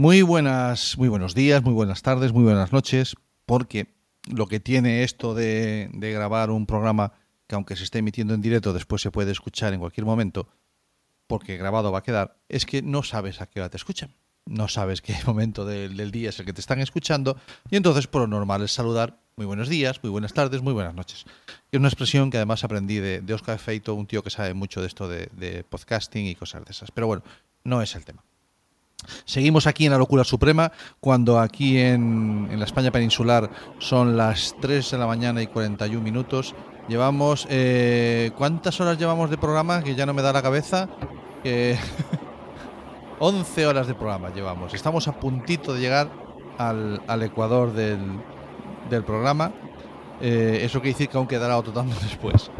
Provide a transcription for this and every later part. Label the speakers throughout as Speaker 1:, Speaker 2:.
Speaker 1: Muy buenas, muy buenos días, muy buenas tardes, muy buenas noches, porque lo que tiene esto de, grabar un programa que aunque se esté emitiendo en directo después se puede escuchar en cualquier momento, porque grabado va a quedar, es que no sabes a qué hora te escuchan. No sabes qué momento del, día es el que te están escuchando y entonces por lo normal es saludar muy buenos días, muy buenas tardes, muy buenas noches. Es una expresión que además aprendí de, de Oscar Feito, un tío que sabe mucho de esto de, de podcasting y cosas de esas. Pero bueno, no es el tema. Seguimos aquí en la locura suprema, cuando aquí en, la España peninsular son las 3 de la mañana y 41 minutos. Llevamos. Eh, ¿Cuántas horas llevamos de programa? Que ya no me da la cabeza. Eh, 11 horas de programa llevamos. Estamos a puntito de llegar al, al ecuador del, del programa. Eh, eso quiere decir que aún quedará otro tanto después.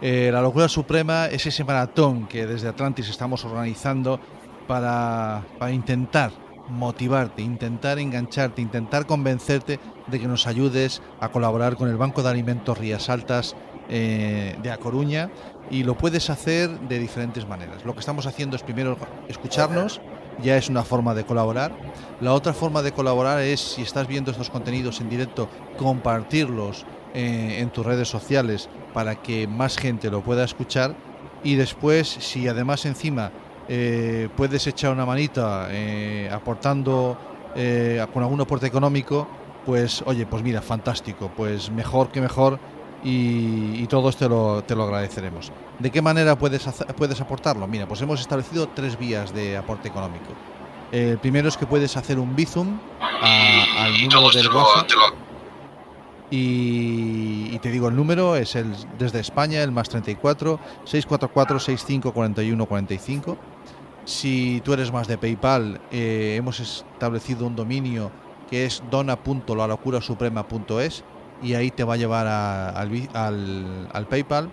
Speaker 1: Eh, la locura suprema es ese maratón que desde Atlantis estamos organizando para, intentar motivarte, intentar engancharte, intentar convencerte de que nos ayudes a colaborar con el Banco de Alimentos Rías Altas eh, de A Coruña y lo puedes hacer de diferentes maneras. Lo que estamos haciendo es primero escucharnos, ya es una forma de colaborar. La otra forma de colaborar es, si estás viendo estos contenidos en directo, compartirlos eh, en tus redes sociales para que más gente lo pueda escuchar. Y después, si además encima eh, puedes echar una manita eh, aportando eh, con algún aporte económico, pues oye, pues mira, fantástico, pues mejor que mejor y, y todos te lo, te lo, agradeceremos. ¿De qué manera puedes, hacer, puedes aportarlo? Mira, pues hemos establecido tres vías de aporte económico. El primero es que puedes hacer un Bizum a, al número del WhatsApp. Y, y, te digo el número, es el desde España, el más 34 644 65 41 45. Si tú eres más de PayPal, eh, hemos establecido un dominio que es dona.lalocurasuprema.es y ahí te va a llevar a, al, al, al, PayPal.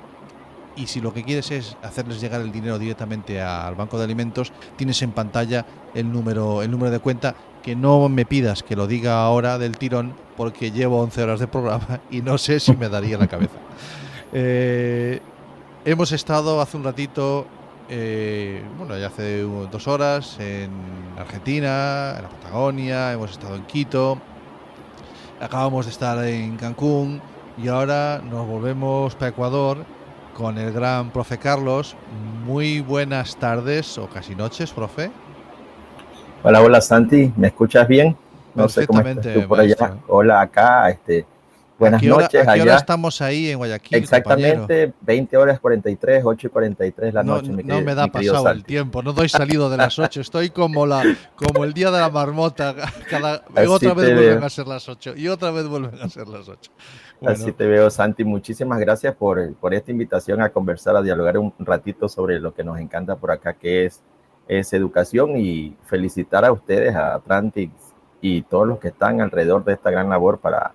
Speaker 1: Y si lo que quieres es hacerles llegar el dinero directamente al banco de alimentos, tienes en pantalla el número, el número de cuenta. Que no me pidas que lo diga ahora del tirón, porque llevo 11 horas de programa y no sé si me daría la cabeza. Eh, hemos estado hace un ratito eh, bueno, ya hace dos horas en Argentina, en la Patagonia, hemos estado en Quito, acabamos de estar en Cancún y ahora nos volvemos para Ecuador con el gran profe Carlos. Muy buenas tardes o casi noches, profe.
Speaker 2: Hola, hola Santi, ¿me escuchas bien? No sé cómo estás tú por allá. Hola acá, este, Buenas
Speaker 1: ¿A
Speaker 2: noches.
Speaker 1: Hora, ¿A qué hora estamos ahí en Guayaquil?
Speaker 2: Exactamente, compañero? 20 horas 43, 8 y 43 la
Speaker 1: no,
Speaker 2: noche. Mi
Speaker 1: no me da pasado el tiempo, no doy salido de las 8, estoy como, la, como el día de la marmota, cada, otra vez vuelven veo. a ser las 8 y otra vez vuelven a ser las 8.
Speaker 2: Bueno. Así te veo, Santi. Muchísimas gracias por, por esta invitación a conversar, a dialogar un ratito sobre lo que nos encanta por acá, que es, es educación y felicitar a ustedes, a Atlantic y todos los que están alrededor de esta gran labor para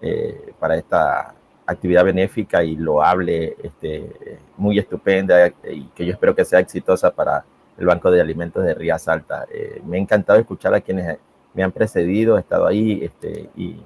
Speaker 2: eh, para esta actividad benéfica y loable, este, muy estupenda y que yo espero que sea exitosa para el Banco de Alimentos de Rías Alta. Eh, me ha encantado escuchar a quienes me han precedido, he estado ahí este, y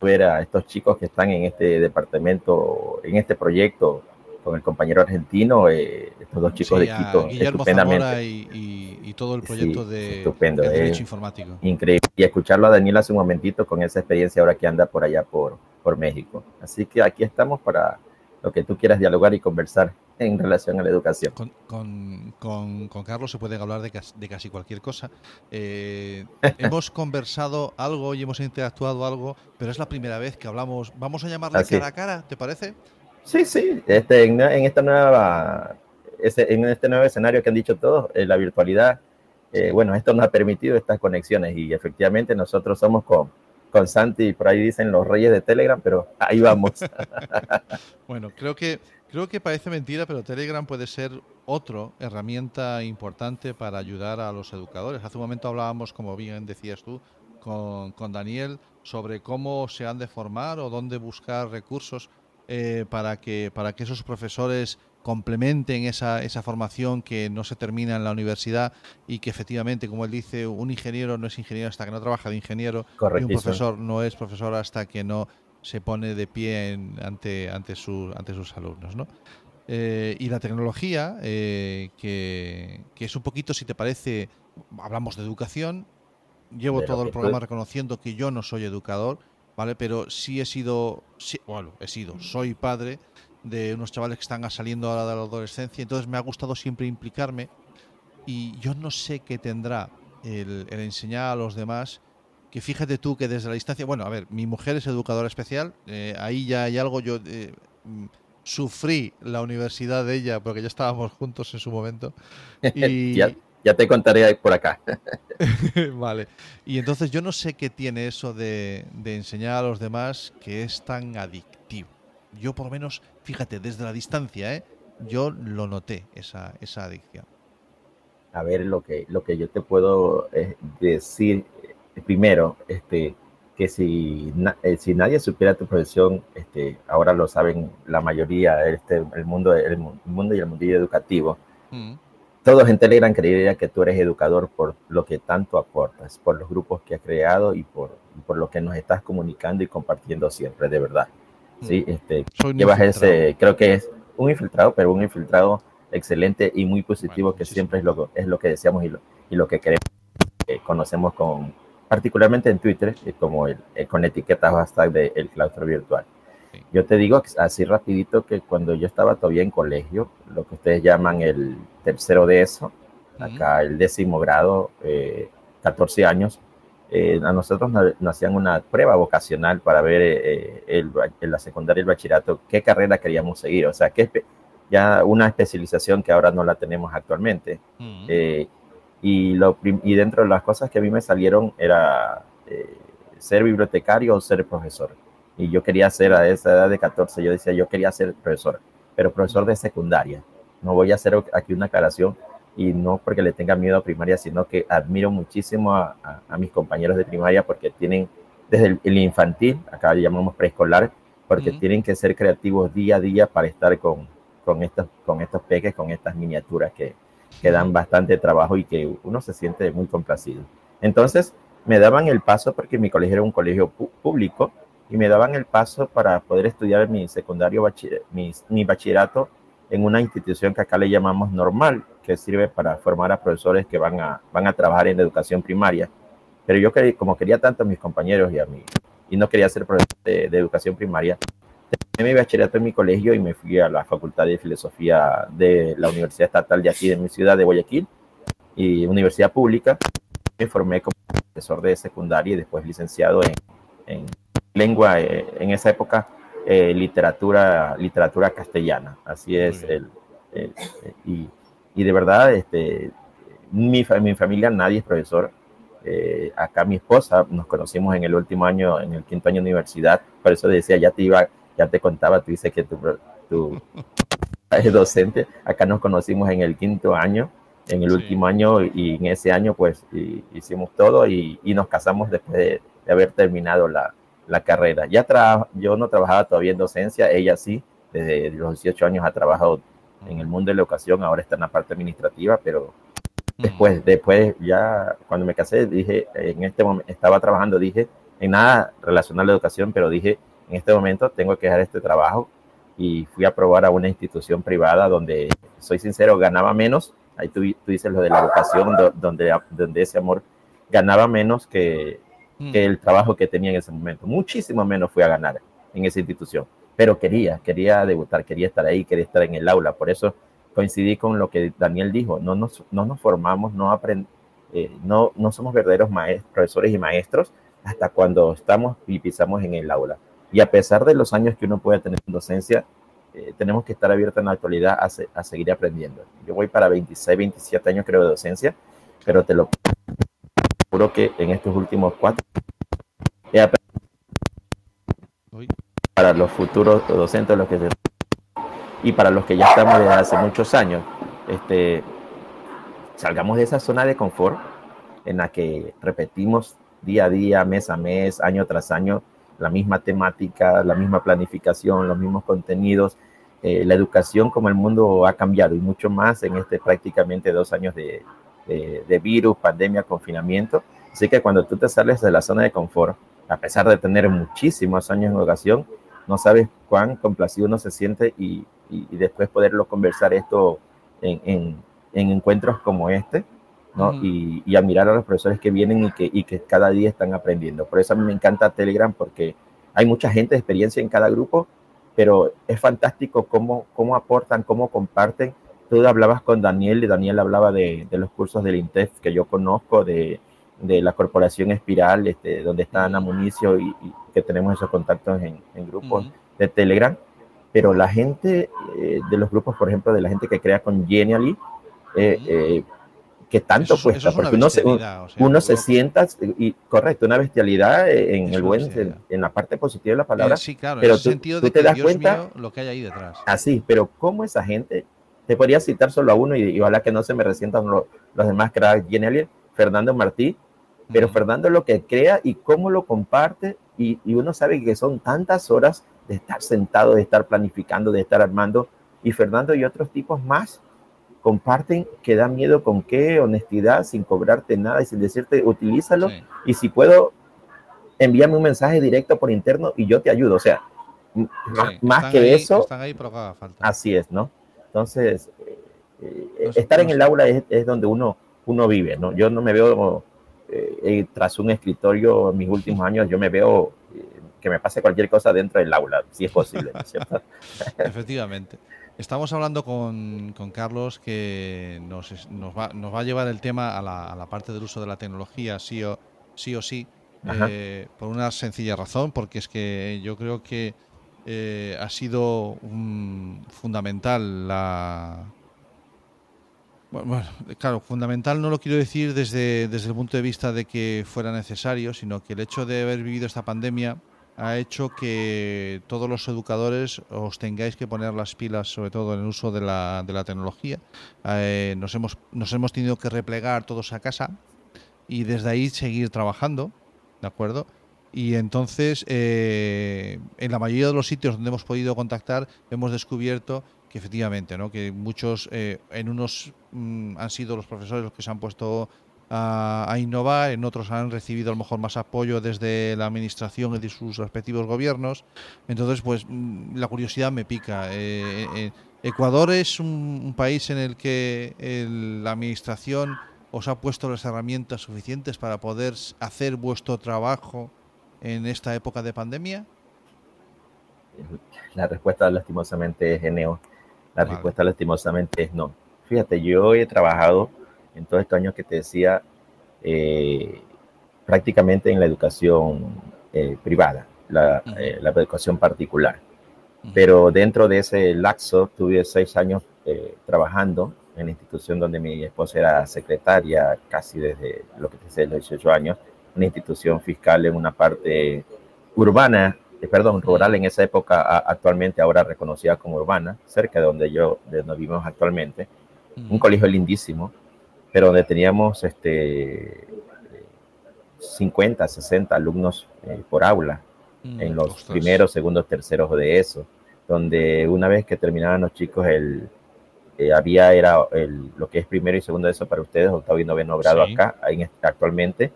Speaker 2: ver a estos chicos que están en este departamento, en este proyecto con el compañero argentino, eh, estos dos chicos
Speaker 1: sí,
Speaker 2: de Quito,
Speaker 1: Guillermo estupendamente. Y, y, y, todo el proyecto sí, de,
Speaker 2: estupendo,
Speaker 1: de derecho
Speaker 2: eh,
Speaker 1: informático.
Speaker 2: Increíble. Y escucharlo a Daniel hace un momentito con esa experiencia ahora que anda por allá por, por México. Así que aquí estamos para lo que tú quieras dialogar y conversar en relación a la educación.
Speaker 1: Con, con, con, con Carlos se puede hablar de casi, de casi cualquier cosa. Eh, hemos conversado algo y hemos interactuado algo, pero es la primera vez que hablamos. Vamos a llamarle Así. cara a cara, ¿te parece?
Speaker 2: Sí, sí, este, en, en, esta nueva, en este nuevo escenario que han dicho todos, eh, la virtualidad, eh, bueno, esto nos ha permitido estas conexiones y efectivamente nosotros somos con, con Santi, por ahí dicen los reyes de Telegram, pero ahí vamos.
Speaker 1: bueno, creo que, creo que parece mentira, pero Telegram puede ser otra herramienta importante para ayudar a los educadores. Hace un momento hablábamos, como bien decías tú, con, con Daniel, sobre cómo se han de formar o dónde buscar recursos eh, para, que, para que esos profesores complementen esa, esa formación que no se termina en la universidad y que efectivamente, como él dice, un ingeniero no es ingeniero hasta que no trabaja de ingeniero y un profesor no es profesor hasta que no se pone de pie en, ante, ante, su, ante sus alumnos. ¿no? Eh, y la tecnología, eh, que, que es un poquito, si te parece, hablamos de educación, llevo todo el programa reconociendo que yo no soy educador, ¿vale? Pero sí he sido, sí, bueno, he sido, soy padre de unos chavales que están saliendo ahora de la adolescencia, entonces me ha gustado siempre implicarme y yo no sé qué tendrá el, enseñar a los demás que fíjate tú que desde la distancia, bueno, a ver, mi mujer es educadora especial, eh, ahí ya hay algo, yo eh, mm, sufrí la universidad de ella porque ya estábamos juntos en su momento.
Speaker 2: Y... ya, te contaré por acá.
Speaker 1: vale, y entonces yo no sé qué tiene eso de, de enseñar a los demás que es tan adictivo. Yo por lo menos, fíjate, desde la distancia, ¿eh? yo lo noté, esa, esa adicción.
Speaker 2: A ver, lo que, lo que yo te puedo eh, decir eh, primero, este, que si, eh, si nadie supiera tu profesión, este, ahora lo saben la mayoría, este, el, mundo, el, mundo y el mundillo educativo, mm. Todos en Telegram creería que tú eres educador por lo que tanto aportas, por los grupos que has creado y por, por lo que nos estás comunicando y compartiendo siempre, de verdad. Sí, mm. este, llevas ese, creo que es un infiltrado, pero un infiltrado excelente y muy positivo, que siempre es lo, es lo que deseamos y lo, y lo que queremos. conocemos con, particularmente en Twitter, como el, con etiquetas hashtag de el claustro virtual. Yo te digo así rapidito que cuando yo estaba todavía en colegio, lo que ustedes llaman el tercero de eso, acá el décimo grado, 14 eh, años, eh, a nosotros nos, hacían una prueba vocacional para ver eh, el, en la secundaria y el bachillerato qué carrera queríamos seguir, o sea, qué, ya una especialización que ahora no la tenemos actualmente. Eh, y, lo, y dentro de las cosas que a mí me salieron era ser bibliotecario o ser profesor. Y yo quería ser a esa edad de 14, yo decía, yo quería ser profesor, pero profesor de secundaria. No voy a hacer aquí una aclaración y no porque le tenga miedo a primaria, sino que admiro muchísimo a, mis compañeros de primaria porque tienen desde el, infantil, acá le llamamos preescolar, porque tienen que ser creativos día a día para estar con, con, estos, con estos peques, con estas miniaturas que, que dan bastante trabajo y que uno se siente muy complacido. Entonces, me daban el paso porque mi colegio era un colegio público y me daban el paso para poder estudiar mi secundario, mi, mi bachillerato en una institución que acá le llamamos normal, que sirve para formar a profesores que van a, van a trabajar en la educación primaria. Pero yo, como quería tanto a mis compañeros y a mí, y no quería ser profesor de, educación primaria, terminé mi bachillerato en mi colegio y me fui a la Facultad de Filosofía de la Universidad Estatal de aquí, de mi ciudad de Guayaquil, y Universidad Pública. Me formé como profesor de secundaria y después licenciado en, en lengua, eh, en esa época eh, literatura, literatura castellana. Así es. El, y, y, de verdad, este, mi, mi familia nadie es profesor. Eh, acá mi esposa nos conocimos en el último año, en el quinto año de universidad. Por eso decía, ya te iba, ya te contaba, tú dices que tu, tu es docente. Acá nos conocimos en el quinto año, en el último año, y en ese año pues hicimos todo y, y, nos casamos después de, de haber terminado la, la carrera. Ya yo no trabajaba todavía en docencia, ella sí, desde los 18 años ha trabajado en el mundo de la educación, ahora está en la parte administrativa, pero después, después ya cuando me casé, dije, en este momento, estaba trabajando, dije, en nada relacionado a la educación, pero dije, en este momento tengo que dejar este trabajo y fui a probar a una institución privada donde, soy sincero, ganaba menos, ahí tú, tú dices lo de la educación, donde, donde ese amor ganaba menos que, Mm. que el trabajo que tenía en ese momento. Muchísimo menos fui a ganar en esa institución, pero quería, quería debutar, quería estar ahí, quería estar en el aula. Por eso coincidí con lo que Daniel dijo, no nos, no nos formamos, no, aprend, eh, no, no somos verdaderos profesores y maestros hasta cuando estamos y pisamos en el aula. Y a pesar de los años que uno puede tener en docencia, eh, tenemos que estar abiertos en la actualidad a, a, seguir aprendiendo. Yo voy para 26, 27 años creo de docencia, pero te lo Seguro que en estos últimos cuatro aprendido para los futuros docentes los que y para los que ya estamos desde hace muchos años, este, salgamos de esa zona de confort en la que repetimos día a día, mes a mes, año tras año, la misma temática, la misma planificación, los mismos contenidos. Eh, la educación como el mundo ha cambiado y mucho más en este prácticamente dos años de, de, virus, pandemia, confinamiento. Así que cuando tú te sales de la zona de confort, a pesar de tener muchísimos años en educación, no sabes cuán complacido uno se siente y, y, después poderlo conversar esto en, en, encuentros como este, ¿no? y, y, admirar a los profesores que vienen y que, y que cada día están aprendiendo. Por eso a mí me encanta Telegram porque hay mucha gente de experiencia en cada grupo, pero es fantástico cómo, cómo aportan, cómo comparten. Tú hablabas con Daniel y Daniel hablaba de, de los cursos del INTEF que yo conozco, de, de la corporación Espiral, este, donde está Ana Municio y, que tenemos esos contactos en, en grupos de Telegram. Pero la gente eh, de los grupos, por ejemplo, de la gente que crea con Genially, eh, eh, que tanto cuesta, porque uno se, uno se sienta, y correcto, una bestialidad en el buen, en la parte positiva de la palabra,
Speaker 1: sí, claro,
Speaker 2: pero
Speaker 1: tú, sentido de te das cuenta lo que hay ahí detrás.
Speaker 2: Así, pero cómo esa gente, te podría citar solo a uno y, ojalá que no se me resientan los, los demás cracks, Genially, Fernando Martí, pero Fernando lo que crea y cómo lo comparte, y, uno sabe que son tantas horas de estar sentado, de estar planificando, de estar armando, y Fernando y otros tipos más comparten que da miedo con qué, honestidad, sin cobrarte nada y sin decirte, utilízalo, y si puedo, envíame un mensaje directo por interno y yo te ayudo, o sea, más, que eso, así es, ¿no? Entonces, eh, eh, estar en el aula es, es, donde uno, uno vive, ¿no? Yo no me veo eh, eh, tras un escritorio en mis últimos años, yo me veo eh, que me pase cualquier cosa dentro del aula, si es posible.
Speaker 1: Efectivamente. Estamos hablando con, con Carlos que nos, nos, va, nos, va, a llevar el tema a la, a la, parte del uso de la tecnología, sí o sí, o sí por una sencilla razón, porque es que yo creo que ha sido un, fundamental la, claro, fundamental no lo quiero decir desde, desde el punto de vista de que fuera necesario, sino que el hecho de haber vivido esta pandemia ha hecho que todos los educadores os tengáis que poner las pilas, sobre todo en el uso de la, de la tecnología. Eh, nos, hemos, nos hemos tenido que replegar todos a casa y desde ahí seguir trabajando, ¿de acuerdo? Y entonces, eh, en la mayoría de los sitios donde hemos podido contactar, hemos descubierto que efectivamente, ¿no? que muchos, eh, en unos mm, han sido los profesores los que se han puesto a, innovar, en otros han recibido a lo mejor más apoyo desde la administración y de sus respectivos gobiernos. Entonces, pues mm, la curiosidad me pica. Eh, eh, Ecuador es un, país en el que la administración os ha puesto las herramientas suficientes para poder hacer vuestro trabajo en esta época de pandemia.
Speaker 2: La respuesta lastimosamente es no. La respuesta lastimosamente es no. Fíjate, yo he trabajado en todos estos años que te decía eh, prácticamente en la educación eh, privada, la, eh, la, educación particular. Pero dentro de ese laxo tuve seis años trabajando en la institución donde mi esposa era secretaria casi desde lo que sé, los 18 años, una institución fiscal en una parte urbana eh, perdón, rural en esa época, actualmente ahora reconocida como urbana, cerca de donde yo, de donde vivimos actualmente, un colegio lindísimo, pero donde teníamos este 50, 60 alumnos eh, por aula mm, en los primeros, segundos, terceros de eso, donde una vez que terminaban los chicos el eh, había era el, lo que es primero y segundo de eso para ustedes, octavo y noveno grado acá, actualmente,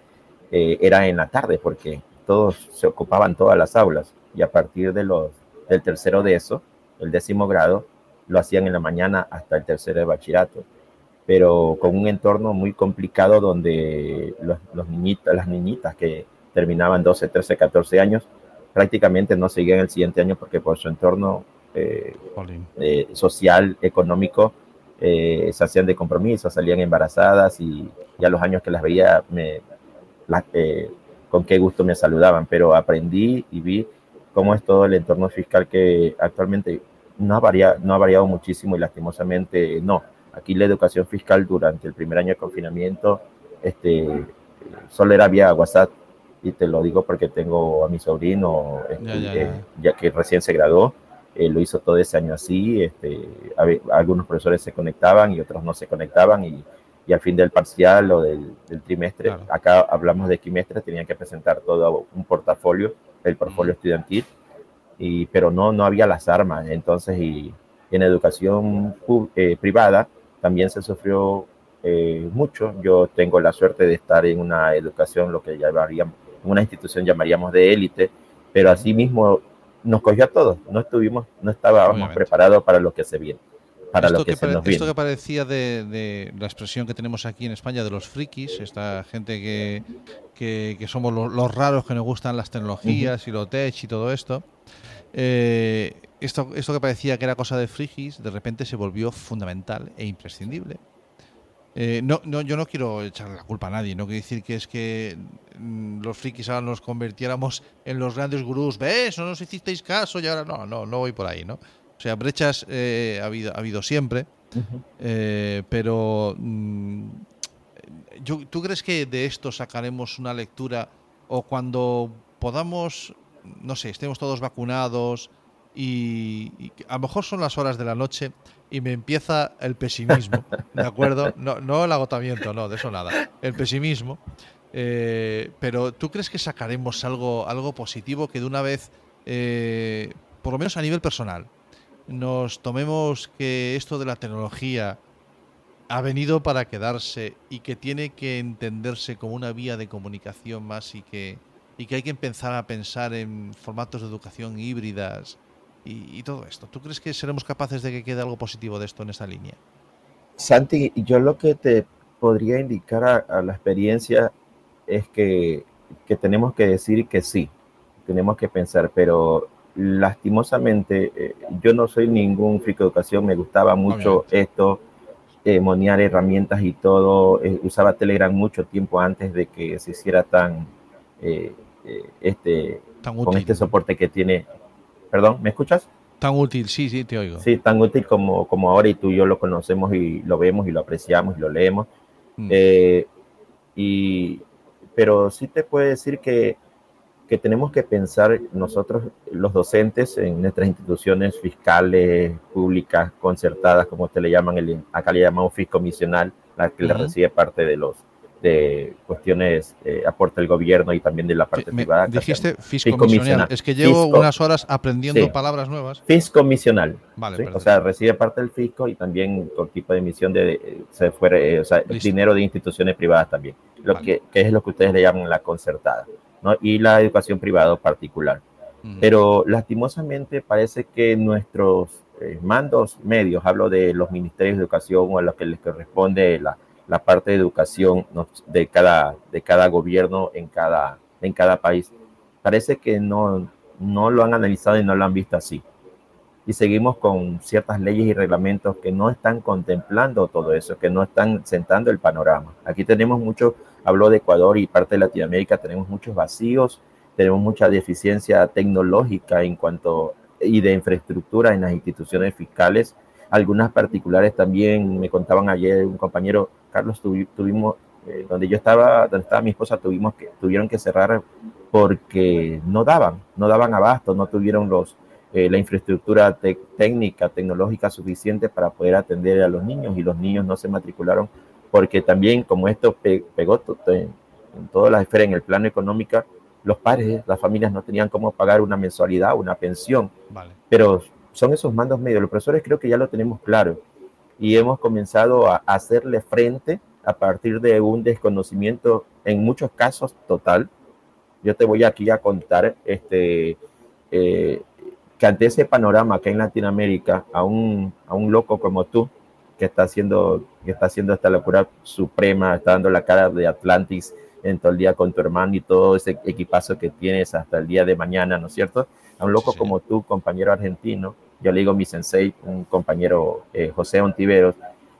Speaker 2: era en la tarde, porque todos se ocupaban todas las aulas y a partir de los, del tercero de eso, el décimo grado, lo hacían en la mañana hasta el tercero de bachillerato, pero con un entorno muy complicado donde los, los niñitas, las niñitas que terminaban 12, 13, 14 años, prácticamente no seguían el siguiente año porque por su entorno eh, eh, social, económico, eh, se hacían de compromiso, salían embarazadas y ya los años que las veía me, con qué gusto me saludaban, pero aprendí y vi cómo es todo el entorno fiscal que actualmente no ha, variado, no ha variado muchísimo y lastimosamente no. Aquí la educación fiscal durante el primer año de confinamiento este, solo era vía WhatsApp y te lo digo porque tengo a mi sobrino este, ya, que recién se graduó, eh, lo hizo todo ese año así, este, algunos profesores se conectaban y otros no se conectaban y y al fin del parcial o del, trimestre, acá hablamos de trimestre, tenían que presentar todo un portafolio, el portafolio estudiantil, y, pero no, no había las armas. Entonces, y, en educación eh, privada también se sufrió eh, mucho. Yo tengo la suerte de estar en una educación, lo que llamaríamos, una institución llamaríamos de élite, pero así mismo nos cogió a todos. No estuvimos, no estábamos preparados para lo que se viene. Para
Speaker 1: esto
Speaker 2: lo que,
Speaker 1: que
Speaker 2: se nos
Speaker 1: pare-
Speaker 2: viene.
Speaker 1: Esto que parecía de, de la expresión que tenemos aquí en España de los frikis, esta gente que, que, que somos los, los raros que nos gustan las tecnologías y lo tech y todo esto. eh, esto, esto que parecía que era cosa de frikis, de repente se volvió fundamental e imprescindible. Eh, no, no, yo no quiero echarle la culpa a nadie, no quiero decir que es que mm, los frikis ahora nos convirtiéramos en los grandes gurús, ¿ves? No nos hicisteis caso y ahora no, no, no voy por ahí, ¿no? O sea, brechas eh, ha, habido, ha habido siempre, eh, pero mm, yo- ¿tú crees que de esto sacaremos una lectura o cuando podamos, no sé, estemos todos vacunados y, a lo mejor son las horas de la noche y me empieza el pesimismo, ¿de acuerdo? No, no el agotamiento, no, de eso nada, el pesimismo. eh, pero ¿tú crees que sacaremos algo, algo positivo que de una vez, eh, por lo menos a nivel personal, nos tomemos que esto de la tecnología ha venido para quedarse y que tiene que entenderse como una vía de comunicación más y que, y que hay que empezar a pensar en formatos de educación híbridas y, todo esto. ¿Tú crees que seremos capaces de que quede algo positivo de esto en esta línea?
Speaker 2: Santi, yo lo que te podría indicar a, a la experiencia es que, que tenemos que decir que sí, tenemos que pensar, pero lastimosamente eh, yo no soy ningún frico de educación, me gustaba mucho
Speaker 1: Obviamente.
Speaker 2: esto, eh, monear herramientas y todo, eh, usaba Telegram mucho tiempo antes de que se hiciera tan, eh, este,
Speaker 1: Tan
Speaker 2: con
Speaker 1: útil.
Speaker 2: este soporte que tiene. Perdón, ¿me escuchas?
Speaker 1: Tan útil, sí, sí, te oigo.
Speaker 2: Sí, tan útil como, como ahora y tú y yo lo conocemos y lo vemos y lo apreciamos y lo leemos.
Speaker 1: Mm.
Speaker 2: Y, pero sí te puedo decir que, que tenemos que pensar nosotros, los docentes, en nuestras instituciones fiscales, públicas, concertadas, como te le llaman, el, acá le llamamos fiscomisional, la que le
Speaker 1: Ujú.
Speaker 2: recibe parte de los de cuestiones, eh, aporta el gobierno y también de la parte
Speaker 1: Me-
Speaker 2: privada.
Speaker 1: dijiste. Fiscomisional. Es que llevo
Speaker 2: Fisco-
Speaker 1: unas horas aprendiendo
Speaker 2: Sí.
Speaker 1: palabras nuevas.
Speaker 2: Fiscomisional.
Speaker 1: Vale,
Speaker 2: ¿sí? O sea, recibe parte del fisco y también con tipo de emisión de, eh, se fuera, eh, o sea, dinero de instituciones privadas también, lo
Speaker 1: Vale.
Speaker 2: que, que es lo que ustedes le llaman la concertada, ¿no? Y la educación privada particular.
Speaker 1: Ujú.
Speaker 2: Pero lastimosamente parece que nuestros eh, mandos medios, hablo de los ministerios de educación o a los que les corresponde la, la parte de educación ¿no? de, cada, de cada gobierno en cada, en cada país, parece que no, no lo han analizado y no lo han visto así. Y seguimos con ciertas leyes y reglamentos que no están contemplando todo eso, que no están sentando el panorama. Aquí tenemos mucho, hablo de Ecuador y parte de Latinoamérica, tenemos muchos vacíos, tenemos mucha deficiencia tecnológica en cuanto y de infraestructura en las instituciones fiscales. Algunas particulares también me contaban ayer un compañero, Carlos, tuvi- tuvimos, eh, donde yo estaba, donde estaba mi esposa, tuvimos que, tuvieron que cerrar porque no daban, no daban abasto, no tuvieron los, eh, la infraestructura técnica, tecnológica suficiente para poder atender a los niños y los niños no se matricularon porque también como esto pe- pegó en, en todas las esferas, en el plano económico, los padres, las familias no tenían cómo pagar una mensualidad, una pensión,
Speaker 1: Vale.
Speaker 2: pero son esos mandos medios. Los profesores creo que ya lo tenemos claro y hemos comenzado a hacerle frente a partir de un desconocimiento, en muchos casos total. Yo te voy aquí a contar este, eh, que ante ese panorama que en Latinoamérica, a un, a un loco como tú, que está haciendo, que está haciendo esta locura suprema, está dando la cara de Atlantis en todo el día con tu hermano y todo ese equipazo que tienes hasta el día de mañana, ¿no es cierto? A un loco
Speaker 1: sí.
Speaker 2: como tú, compañero argentino, yo le digo mi sensei, un compañero eh, José Ontiveros,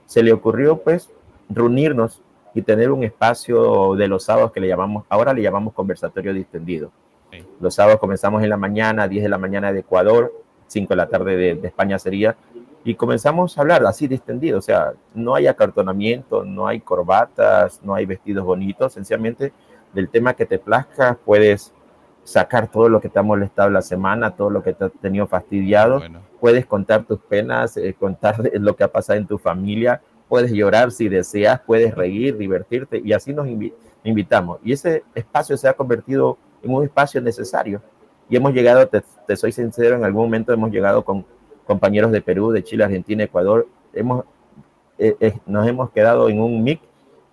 Speaker 2: se le ocurrió pues reunirnos y tener un espacio de los sábados que le llamamos, ahora le llamamos conversatorio distendido.
Speaker 1: Sí.
Speaker 2: Los sábados comenzamos en la mañana, 10 de la mañana de Ecuador, 5 de la tarde de, de España sería, y comenzamos a hablar así distendido, o sea, no hay acartonamiento, no hay corbatas, no hay vestidos bonitos, sencillamente del tema que te plazca puedes sacar todo lo que te ha molestado la semana, todo lo que te ha tenido fastidiado,
Speaker 1: Bueno,
Speaker 2: puedes contar tus penas, eh, contar lo que ha pasado en tu familia, puedes llorar si deseas, puedes reír, divertirte y así nos invi- invitamos. Y ese espacio se ha convertido en un espacio necesario. Y hemos llegado, te, te soy sincero, en algún momento hemos llegado con compañeros de Perú, de Chile, Argentina, Ecuador, hemos, eh, eh, nos hemos quedado en un MIC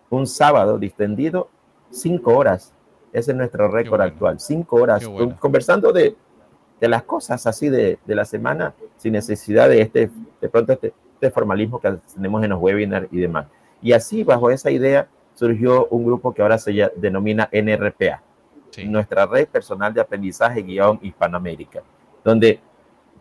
Speaker 2: un sábado distendido, cinco horas. Ese es nuestro récord
Speaker 1: bueno.
Speaker 2: actual, cinco horas,
Speaker 1: bueno.
Speaker 2: conversando de, de las cosas así de, de la semana sin necesidad de este, de pronto este, este formalismo que tenemos en los webinars y demás. Y así, bajo esa idea, surgió un grupo que ahora se denomina NRPA, nuestra red personal de aprendizaje guion Hispanoamérica, donde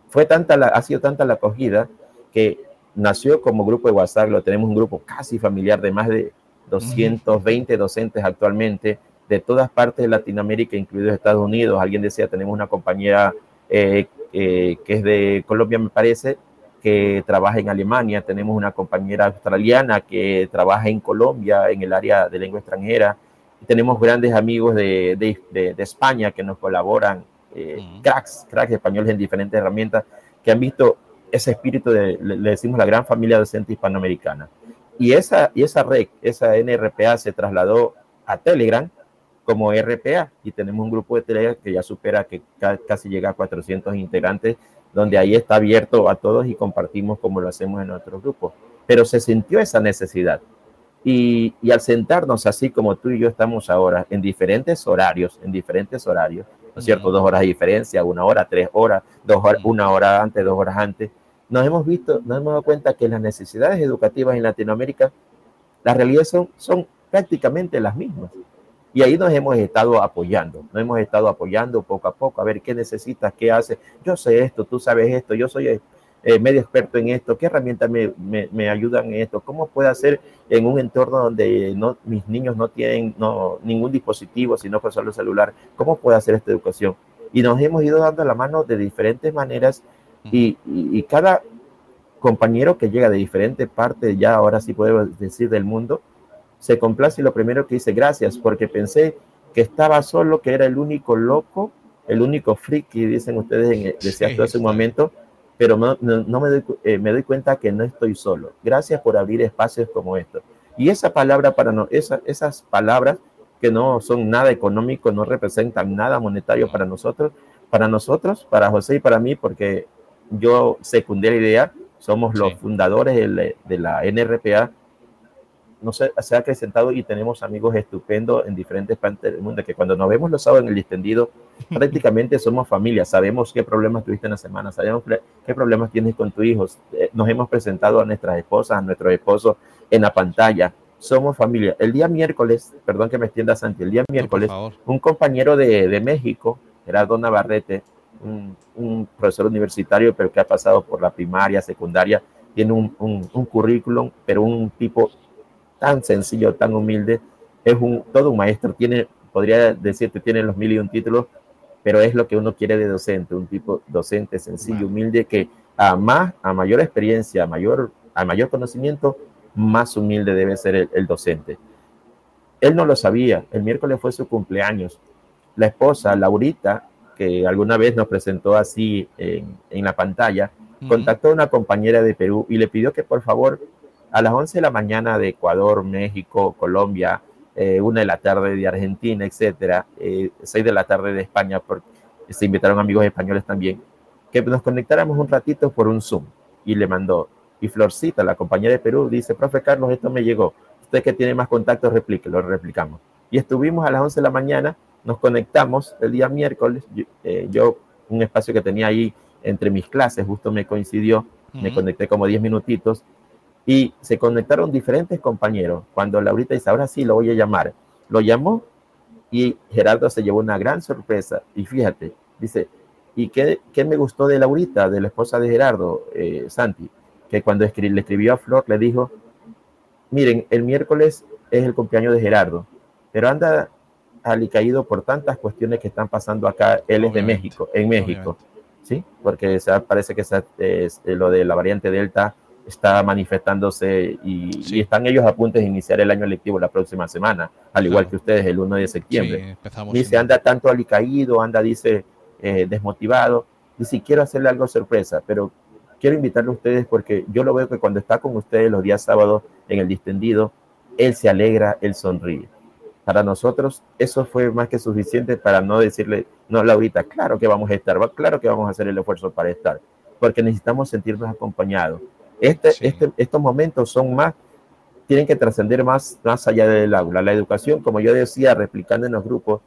Speaker 2: fue tanta la, ha sido tanta la acogida que nació como grupo de WhatsApp, lo tenemos un grupo casi familiar de más de 220 docentes actualmente de todas partes de Latinoamérica, incluidos Estados Unidos. Alguien decía, tenemos una compañera eh, eh, que es de Colombia, me parece, que trabaja en Alemania. Tenemos una compañera australiana que trabaja en Colombia, en el área de lengua extranjera. tenemos grandes amigos de, de, de, España que nos colaboran, eh, cracks, cracks españoles en diferentes herramientas, que han visto ese espíritu de, le, decimos la gran familia docente hispanoamericana. Y esa, y esa red, esa NRPA se trasladó a Telegram como RPA y tenemos un grupo de Telegram que ya supera que casi llega a 400 integrantes, donde ahí está abierto a todos y compartimos como lo hacemos en otros grupos. Pero se sintió esa necesidad. Y, y, al sentarnos así como tú y yo estamos ahora, en diferentes horarios, en diferentes horarios, ¿no es cierto? Dos horas de diferencia, una hora, tres horas, dos horas, una hora antes, dos horas antes, nos hemos visto, nos hemos dado cuenta que las necesidades educativas en Latinoamérica, las realidades son, son prácticamente las mismas. Y ahí nos hemos estado apoyando, nos hemos estado apoyando poco a poco, a ver qué necesitas, qué haces. Yo sé esto, tú sabes esto, yo soy eh, medio experto en esto, qué herramientas me, me, ayudan en esto, cómo puedo hacer en un entorno donde no, mis niños no tienen no, ningún dispositivo, sino por solo celular, cómo puedo hacer esta educación. Y nos hemos ido dando la mano de diferentes maneras y, y, y cada compañero que llega de diferentes partes, ya ahora sí podemos decir del mundo, se complace y lo primero que dice, gracias, porque pensé que estaba solo, que era el único loco, el único friki, dicen ustedes, en, hace un momento, pero no, no, me, doy, eh, me, doy, cuenta que no estoy solo. Gracias por abrir espacios como estos. Y esa palabra para no, esa, esas palabras que no son nada económico, no representan nada monetario para nosotros, para nosotros, para José y para mí, porque yo secundé la idea, somos los fundadores de, de la NRPA, no se, se, ha acrecentado y tenemos amigos estupendos en diferentes partes del mundo, que cuando nos vemos los sábados en el distendido, prácticamente somos familia, sabemos qué problemas tuviste en la semana, sabemos qué problemas tienes con tu hijo, eh, nos hemos presentado a nuestras esposas, a nuestros esposos en la pantalla, somos familia. El día miércoles, perdón que me extienda Santi, el día miércoles, un compañero de, de México, Gerardo Navarrete, un, un, profesor universitario, pero que ha pasado por la primaria, secundaria, tiene un, un, un currículum, pero un tipo tan sencillo, tan humilde, es un, todo un maestro, tiene, podría decirte, tiene los mil y un títulos, pero es lo que uno quiere de docente, un tipo docente sencillo, humilde, que a más, a mayor experiencia, a mayor, a mayor conocimiento, más humilde debe ser el, el docente. Él no lo sabía, el miércoles fue su cumpleaños. La esposa, Laurita, que alguna vez nos presentó así en, en la pantalla, uh -huh. contactó a una compañera de Perú y le pidió que por favor a las 11 de la mañana de Ecuador, México, Colombia, eh, una de la tarde de Argentina, etcétera, eh, 6 de la tarde de España, porque se invitaron amigos españoles también, que nos conectáramos un ratito por un Zoom y le mandó. Y Florcita, la compañera de Perú, dice, profe Carlos, esto me llegó. Usted que tiene más contactos, replique, lo replicamos. Y estuvimos a las 11 de la mañana, nos conectamos el día miércoles, yo, eh, yo un espacio que tenía ahí entre mis clases, justo me coincidió, uh -huh. me conecté como 10 minutitos y se conectaron diferentes compañeros. Cuando Laurita dice, ahora sí lo voy a llamar, lo llamó y Gerardo se llevó una gran sorpresa. Y fíjate, dice, ¿y qué, qué me gustó de Laurita, de la esposa de Gerardo, eh, Santi? Que cuando escri le escribió a Flor le dijo, miren, el miércoles es el cumpleaños de Gerardo, pero anda alicaído por tantas cuestiones que están pasando acá. Él es de México, en México, Obviamente. ¿sí? Porque se, parece que se, es, lo de la variante Delta está manifestándose y, sí. y, están ellos a punto de iniciar el año lectivo la próxima semana, al igual claro. que ustedes el 1 de septiembre. Sí, dice, anda tanto alicaído, anda, dice, eh, desmotivado. Dice, quiero hacerle algo sorpresa, pero quiero invitarle a ustedes porque yo lo veo que cuando está con ustedes los días sábados en el distendido, él se alegra, él sonríe. Para nosotros eso fue más que suficiente para no decirle, no, Laurita, claro que vamos a estar, claro que vamos a hacer el esfuerzo para estar, porque necesitamos sentirnos acompañados este, sí. este, estos momentos son más, tienen que trascender más, más allá del aula. La educación, como yo decía, replicando en los grupos,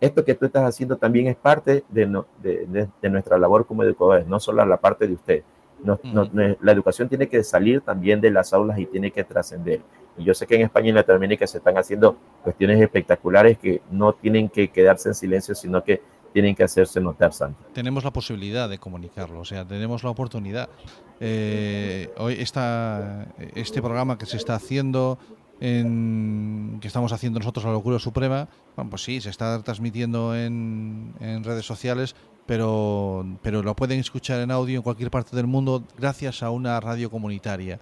Speaker 2: esto que tú estás haciendo también es parte de, no, de, de, de nuestra labor como educadores, no solo la parte de usted. la educación tiene que salir también de las aulas y tiene que trascender. Y yo sé que en España y en Latinoamérica se están haciendo cuestiones espectaculares que no tienen que quedarse en silencio, sino que tienen que hacerse notar, Santi.
Speaker 1: Tenemos la posibilidad de comunicarlo, o sea, tenemos la oportunidad. Eh, hoy está este programa que se está haciendo, en, que estamos haciendo nosotros, la locura suprema, bueno, pues sí, se está transmitiendo en, en redes sociales, pero, pero lo pueden escuchar en audio en cualquier parte del mundo gracias a una radio comunitaria.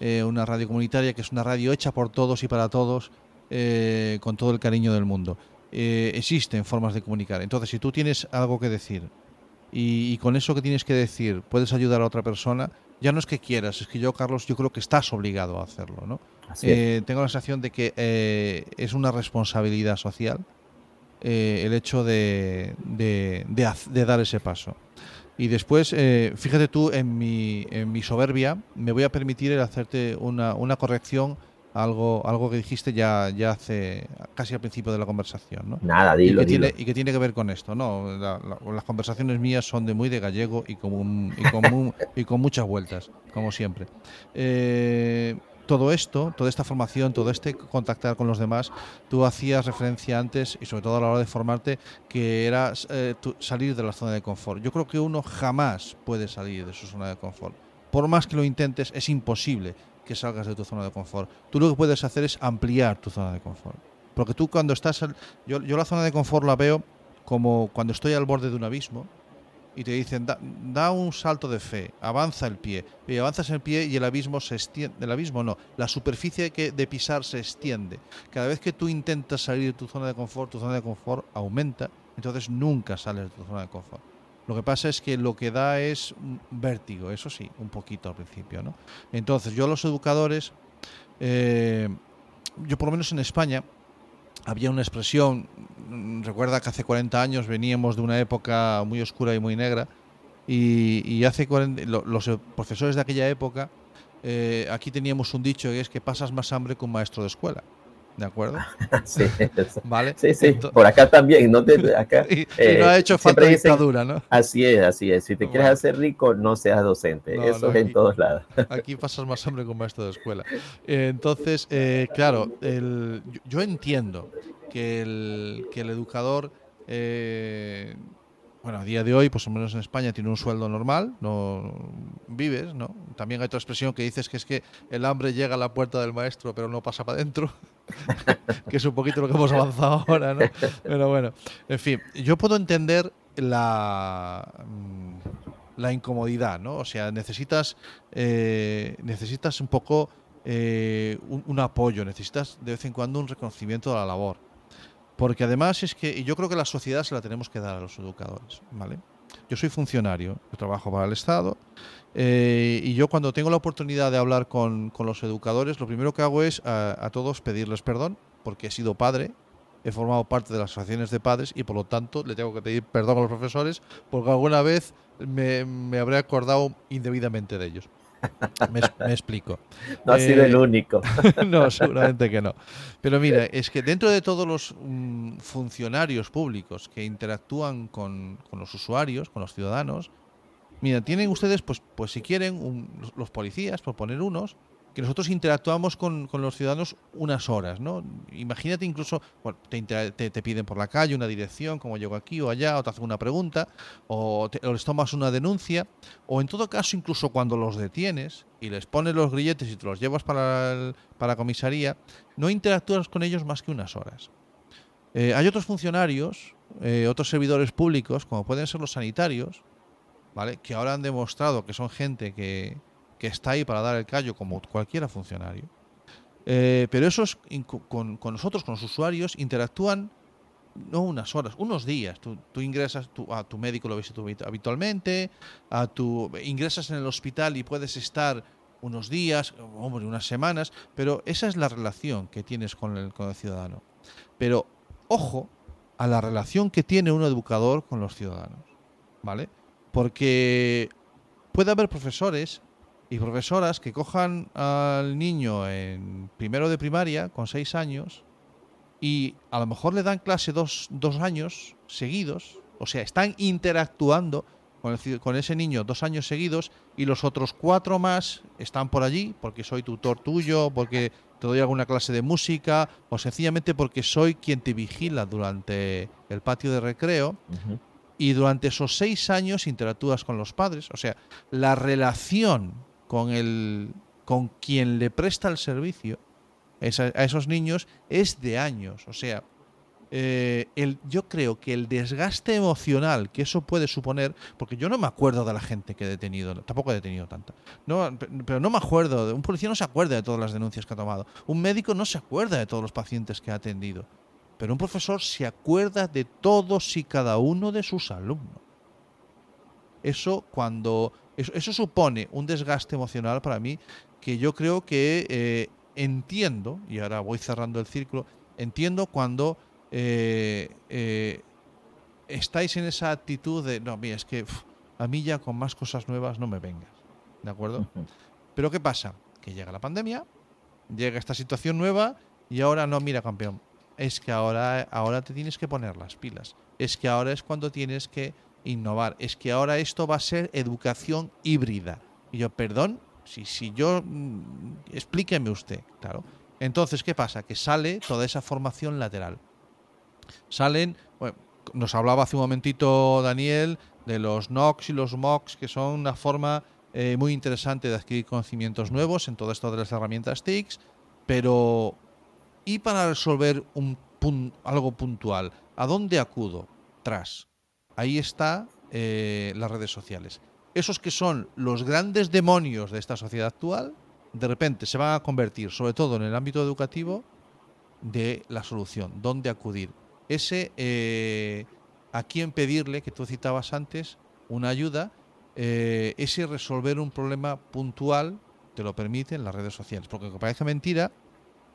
Speaker 1: Eh, una radio comunitaria que es una radio hecha por todos y para todos, eh, con todo el cariño del mundo. Eh, existen formas de comunicar. Entonces, si tú tienes algo que decir y, con eso que tienes que decir puedes ayudar a otra persona, ya no es que quieras, es que yo, Carlos, yo creo que estás obligado a hacerlo. ¿no? tengo la sensación de que es una responsabilidad social el hecho de, de, de dar ese paso. Y después, eh, fíjate tú, en mi, en mi soberbia, me voy a permitir hacerte una, una corrección algo, algo que dijiste ya, ya hace casi al principio de la conversación, ¿no?
Speaker 2: Nada, dilo,
Speaker 1: y que, Tiene, y que tiene que ver con esto, ¿no? las conversaciones mías son de muy de gallego y con, y con, y con muchas vueltas, como siempre. Eh, todo esto, toda esta formación, todo este contactar con los demás, tú hacías referencia antes y sobre todo a la hora de formarte que era eh, salir de la zona de confort. Yo creo que uno jamás puede salir de su zona de confort. Por más que lo intentes, es imposible que salgas de tu zona de confort. Tú lo que puedes hacer es ampliar tu zona de confort. Porque tú cuando estás... Yo, yo la zona de confort la veo como cuando estoy al borde de un abismo y te dicen, da, un salto de fe, avanza el pie, y avanzas el pie y el abismo se extiende, el abismo no, la superficie que, de pisar se extiende. Cada vez que tú intentas salir de tu zona de confort, tu zona de confort aumenta, entonces nunca sales de tu zona de confort. Lo que pasa es que lo que da es vértigo, eso sí, un poquito al principio, ¿no? Entonces, yo a los educadores, eh, yo por lo menos en España, había una expresión, recuerda que hace 40 años veníamos de una época muy oscura y muy negra, y, hace los profesores de aquella época, eh, aquí teníamos un dicho que es que pasas más hambre que un maestro de escuela. ¿De acuerdo?
Speaker 2: sí, ¿Vale? sí, sí. por acá también. No te, acá,
Speaker 1: y, no ha hecho falta dictadura, ¿no?
Speaker 2: Así es, así es. Si te quieres hacer rico, no seas docente. Eso es en todos lados.
Speaker 1: aquí pasas más hambre con maestro de escuela. entonces, eh, claro, el, yo, entiendo que el, que el educador eh, bueno, a día de hoy, pues al menos en España, tiene un sueldo normal, no vives, ¿no? También hay otra expresión que dices que es que el hambre llega a la puerta del maestro, pero no pasa para adentro, que es un poquito lo que hemos avanzado ahora, ¿no? Pero bueno, en fin, yo puedo entender la, mm, la incomodidad, ¿no? O sea, necesitas, eh, necesitas un poco eh, un apoyo, necesitas de vez en cuando un reconocimiento de la labor. Porque además es que yo creo que la sociedad se la tenemos que dar a los educadores, ¿vale? Yo soy funcionario, yo trabajo para el Estado eh, y yo cuando tengo la oportunidad de hablar con, los educadores, lo primero que hago es a, todos pedirles perdón porque he sido padre, he formado parte de las asociaciones de padres y por lo tanto le tengo que pedir perdón a los profesores porque alguna vez me, me habré acordado indebidamente de ellos. Me, explico.
Speaker 2: No ha sido el eh, único.
Speaker 1: no, seguramente que no. Pero mira, es que dentro de todos los mm, funcionarios públicos que interactúan con, los usuarios, con los ciudadanos, mira, tienen ustedes, pues, pues si quieren, los policías, por poner unos, que nosotros interactuamos con, los ciudadanos unas horas, ¿no? Imagínate incluso, bueno, te, te, piden por la calle una dirección, como llego aquí o allá, o te hacen una pregunta, o, les tomas una denuncia, o en todo caso, incluso cuando los detienes y les pones los grilletes y te los llevas para, para la comisaría, no interactúas con ellos más que unas horas. Eh, hay otros funcionarios, eh, otros servidores públicos, como pueden ser los sanitarios, ¿vale? Que ahora han demostrado que son gente que, que está ahí para dar el callo como cualquiera funcionario. Eh, pero esos con, nosotros, con los usuarios, interactúan no unas horas, unos días. Tú, ingresas, a tu médico lo ves habitualmente, a tu, ingresas en el hospital y puedes estar unos días, hombre, unas semanas, pero esa es la relación que tienes con el, con el ciudadano. Pero ojo a la relación que tiene un educador con los ciudadanos, ¿vale? Porque puede haber profesores y profesoras que cojan al niño en primero de primaria con seis años y a lo mejor le dan clase dos, años seguidos, o sea, están interactuando con, ese niño dos años seguidos y los otros cuatro más están por allí porque soy tutor tuyo, porque te doy alguna clase de música o sencillamente porque soy quien te vigila durante el patio de recreo. Y durante esos seis años interactúas con los padres. O sea, la relación con, el, con quien le presta el servicio a esos niños es de años. O sea, eh, el, yo creo que el desgaste emocional que eso puede suponer, porque yo no me acuerdo de la gente que he detenido, tampoco he detenido tanta, no, pero no me acuerdo, un policía no se acuerda de todas las denuncias que ha tomado, un médico no se acuerda de todos los pacientes que ha atendido, pero un profesor se acuerda de todos y cada uno de sus alumnos. Eso cuando eso, supone un desgaste emocional para mí que yo creo que eh, entiendo, y ahora voy cerrando el círculo, entiendo cuando eh, eh, estáis en esa actitud de, no, mira, es que a mí ya con más cosas nuevas no me vengas, ¿de acuerdo? Pero ¿qué pasa? Que llega la pandemia, llega esta situación nueva y ahora no, mira, campeón, es que ahora, ahora te tienes que poner las pilas, es que ahora es cuando tienes que innovar, es que ahora esto va a ser educación híbrida. Y yo, perdón, si, si yo, mm, explíqueme usted, claro. Entonces, ¿qué pasa? Que sale toda esa formación lateral salen, nos hablaba hace un momentito Daniel de los NOx y los MOX, que son una forma eh, muy interesante de adquirir conocimientos nuevos en todo esto de las herramientas TICS, pero ¿y para resolver un algo puntual? ¿A dónde acudo? Tras. Ahí está eh, las redes sociales. Esos que son los grandes demonios de esta sociedad actual, de repente se van a convertir, sobre todo en el ámbito educativo, de la solución, dónde acudir ese eh, a quién pedirle, que tú citabas antes, una ayuda, eh, ese resolver un problema puntual te lo permiten las redes sociales. Porque aunque parece mentira,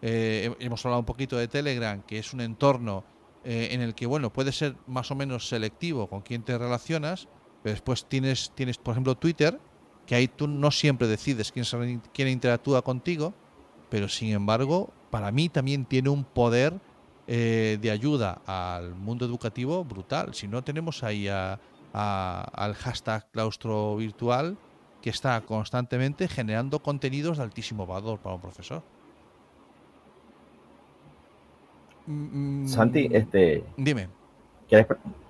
Speaker 1: hemos hablado un poquito de Telegram, que es un entorno en el que, bueno, puede ser más o menos selectivo con quién te relacionas, pero después tienes, tienes por ejemplo, Twitter, que ahí tú no siempre decides quién, quién interactúa contigo, pero sin embargo, para mí también tiene un poder eh, de ayuda al mundo educativo brutal. Si no tenemos ahí a, al hashtag claustro virtual que está constantemente generando contenidos de altísimo valor para un profesor.
Speaker 2: Mm, Santi, este.
Speaker 1: Dime.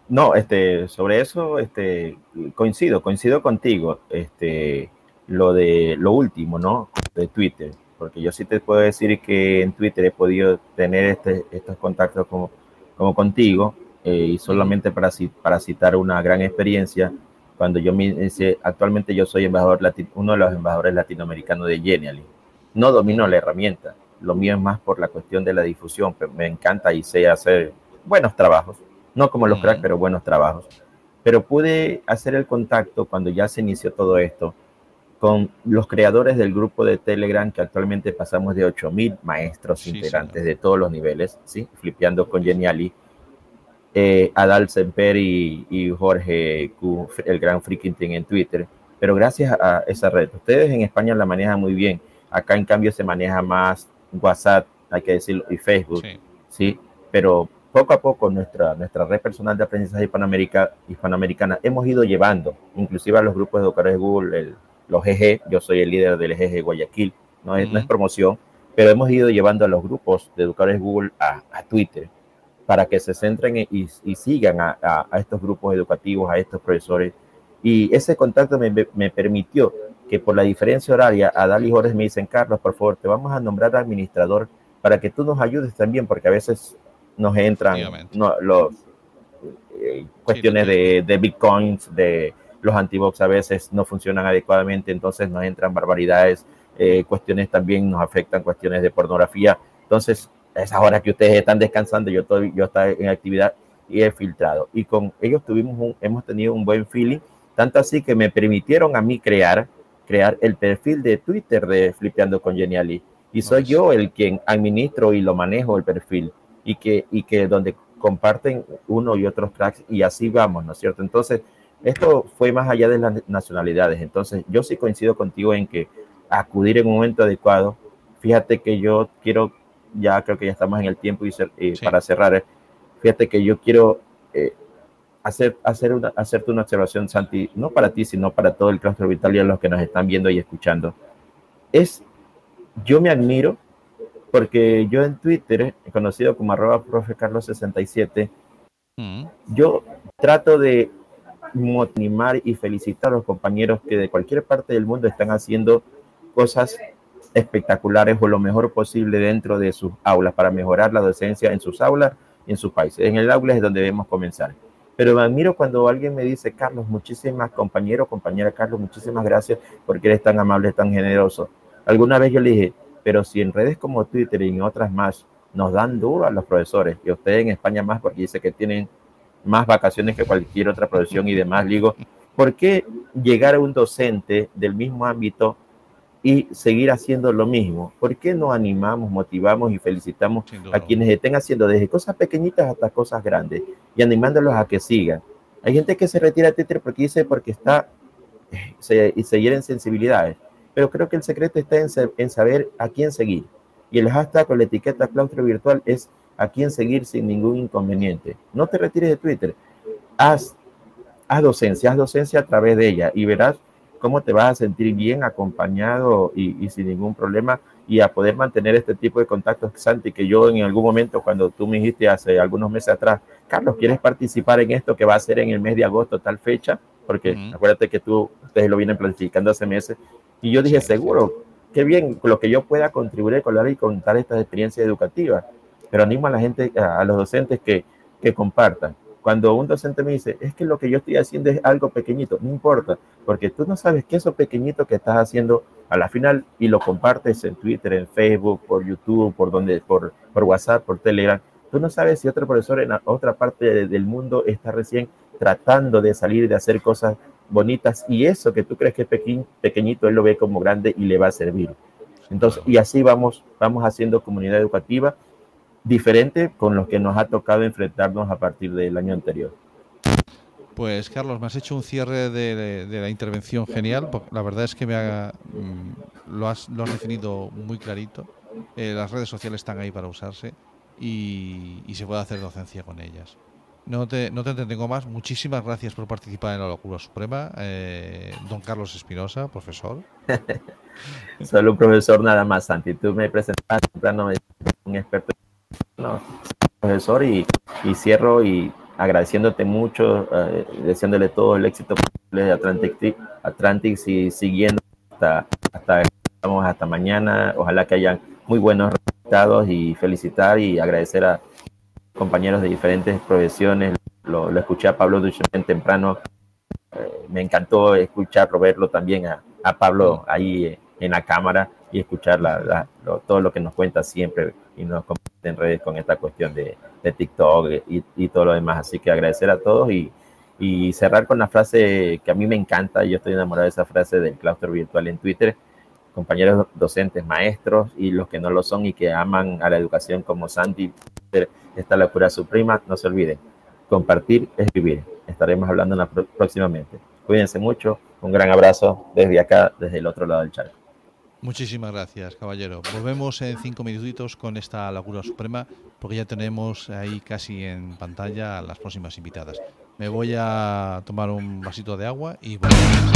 Speaker 2: No, este, sobre eso, este, coincido, coincido contigo. Este, lo de lo último, ¿no? De Twitter porque yo sí te puedo decir que en Twitter he podido tener este, estos contactos como, como contigo eh, y solamente para, para citar una gran experiencia, cuando yo me actualmente yo soy embajador uno de los embajadores latinoamericanos de Genially. No domino la herramienta, lo mío es más por la cuestión de la difusión, pero me encanta y sé hacer buenos trabajos, no como los cracks, pero buenos trabajos. Pero pude hacer el contacto cuando ya se inició todo esto con los creadores del grupo de Telegram, que actualmente pasamos de 8000 maestros integrantes de todos los niveles, ¿sí? Flipeando con Geniali, eh, Adal Semper y, Jorge Q, el gran freaking en Twitter. Pero gracias a esa red, ustedes en España la manejan muy bien. Acá, en cambio, se maneja más WhatsApp, hay que decirlo, y Facebook, ¿sí? Pero poco a poco nuestra, nuestra red personal de aprendizaje hispanoamérica, hispanoamericana hemos ido llevando, inclusive a los grupos de educadores de Google, el, los GG, yo soy el líder del GG Guayaquil, no es, no es promoción, pero hemos ido llevando a los grupos de educadores Google a, Twitter para que se centren y, sigan a, a, estos grupos educativos, a estos profesores. Y ese contacto me, me permitió que por la diferencia horaria, a Dali Jorge me dicen, Carlos, por favor, te vamos a nombrar administrador para que tú nos ayudes también, porque a veces nos entran los eh, cuestiones de, de bitcoins, de los antibox a veces no funcionan adecuadamente, entonces nos entran barbaridades, eh, cuestiones también nos afectan, cuestiones de pornografía. Entonces, a esas horas que ustedes están descansando, yo, estoy, yo estoy en actividad y he filtrado. Y con ellos tuvimos hemos tenido un buen feeling, tanto así que me permitieron a mí crear, crear el perfil de Twitter de Flipeando con Geniali. Y soy yo el quien administro y lo manejo el perfil. Y que, y que donde comparten uno y otros tracks y así vamos, ¿no es cierto? Entonces, esto fue más allá de las nacionalidades. Entonces, yo sí coincido contigo en que acudir en un momento adecuado. Fíjate que yo quiero, ya creo que ya estamos en el tiempo y para cerrar, fíjate que yo quiero eh, hacer, hacer una, hacerte una observación, Santi, no para ti, sino para todo el claustro vital y a los que nos están viendo y escuchando. Es, yo me admiro porque yo en Twitter, conocido como arroba profe Carlos 67, mm. yo trato de motivar y felicitar a los compañeros que de cualquier parte del mundo están haciendo cosas espectaculares o lo mejor posible dentro de sus aulas para mejorar la docencia en sus aulas y en sus países. En el aula es donde debemos comenzar. Pero me admiro cuando alguien me dice, Carlos, muchísimas, compañero, compañera Carlos, muchísimas gracias porque eres tan amable, tan generoso. Alguna vez yo le dije, pero si en redes como Twitter y en otras más nos dan duro a los profesores, y ustedes en España más porque dice que tienen más vacaciones que cualquier otra profesión y demás, digo, ¿por qué llegar a un docente del mismo ámbito y seguir haciendo lo mismo? ¿Por qué no animamos, motivamos y felicitamos a quienes estén haciendo desde cosas pequeñitas hasta cosas grandes y animándolos a que sigan? Hay gente que se retira de Twitter porque dice porque está se, y se hieren sensibilidades pero creo que el secreto está en, saber a quién seguir. Y el hashtag con la etiqueta claustro virtual es a quién seguir sin ningún inconveniente. No te retires de Twitter, haz, haz docencia, haz docencia a través de ella y verás cómo te vas a sentir bien acompañado y, sin ningún problema y a poder mantener este tipo de contactos, Santi, que yo en algún momento cuando tú me dijiste hace algunos meses atrás, Carlos, ¿quieres participar en esto que va a ser en el mes de agosto, tal fecha? Porque acuérdate que tú, ustedes lo vienen planificando hace meses y yo dije, seguro, qué bien lo que yo pueda contribuir con y contar estas experiencias educativas. Pero animo a la gente, a, los docentes que, que compartan. Cuando un docente me dice, es que lo que yo estoy haciendo es algo pequeñito, no importa, porque tú no sabes qué eso pequeñito que estás haciendo a la final y lo compartes en Twitter, en Facebook, por YouTube, por donde, por, por WhatsApp, por Telegram. Tú no sabes si otro profesor en otra parte del mundo está recién tratando de salir de hacer cosas bonitas y eso que tú crees que es pequeñito, él lo ve como grande y le va a servir. Entonces, y así vamos, vamos haciendo comunidad educativa diferente con los que nos ha tocado enfrentarnos a partir del año anterior.
Speaker 1: Pues Carlos, me has hecho un cierre de, la intervención genial. La verdad es que me mm, lo, has, lo, has, definido muy clarito. Eh, las redes sociales están ahí para usarse y se puede hacer docencia con ellas. No te, no te entretengo más. Muchísimas gracias por participar en la locura suprema. Eh, don Carlos Espinosa, profesor.
Speaker 2: Solo un profesor nada más, Santi. Tú me presentaste un experto, no, profesor, y, y, cierro y agradeciéndote mucho, eh, deseándole todo el éxito de Atlantic, Atlantic y siguiendo hasta, hasta, hasta mañana. Ojalá que hayan muy buenos resultados y felicitar y agradecer a compañeros de diferentes profesiones. Lo, escuché a Pablo Duchamp temprano. Eh, me encantó escucharlo, verlo también a, Pablo ahí eh, en la cámara y escuchar todo lo que nos cuenta siempre y nos comparte en redes con esta cuestión de, TikTok y, todo lo demás. Así que agradecer a todos y, y cerrar con la frase que a mí me encanta. Yo estoy enamorado de esa frase del claustro virtual en Twitter compañeros docentes, maestros y los que no lo son y que aman a la educación como Santi, esta locura suprema, no se olviden, compartir es vivir. Estaremos hablando próximamente. Cuídense mucho, un gran abrazo desde acá, desde el otro lado del charco.
Speaker 1: Muchísimas gracias, caballero. Volvemos en cinco minutitos con esta laguna suprema, porque ya tenemos ahí casi en pantalla a las próximas invitadas. Me voy a tomar un vasito de agua y volvemos.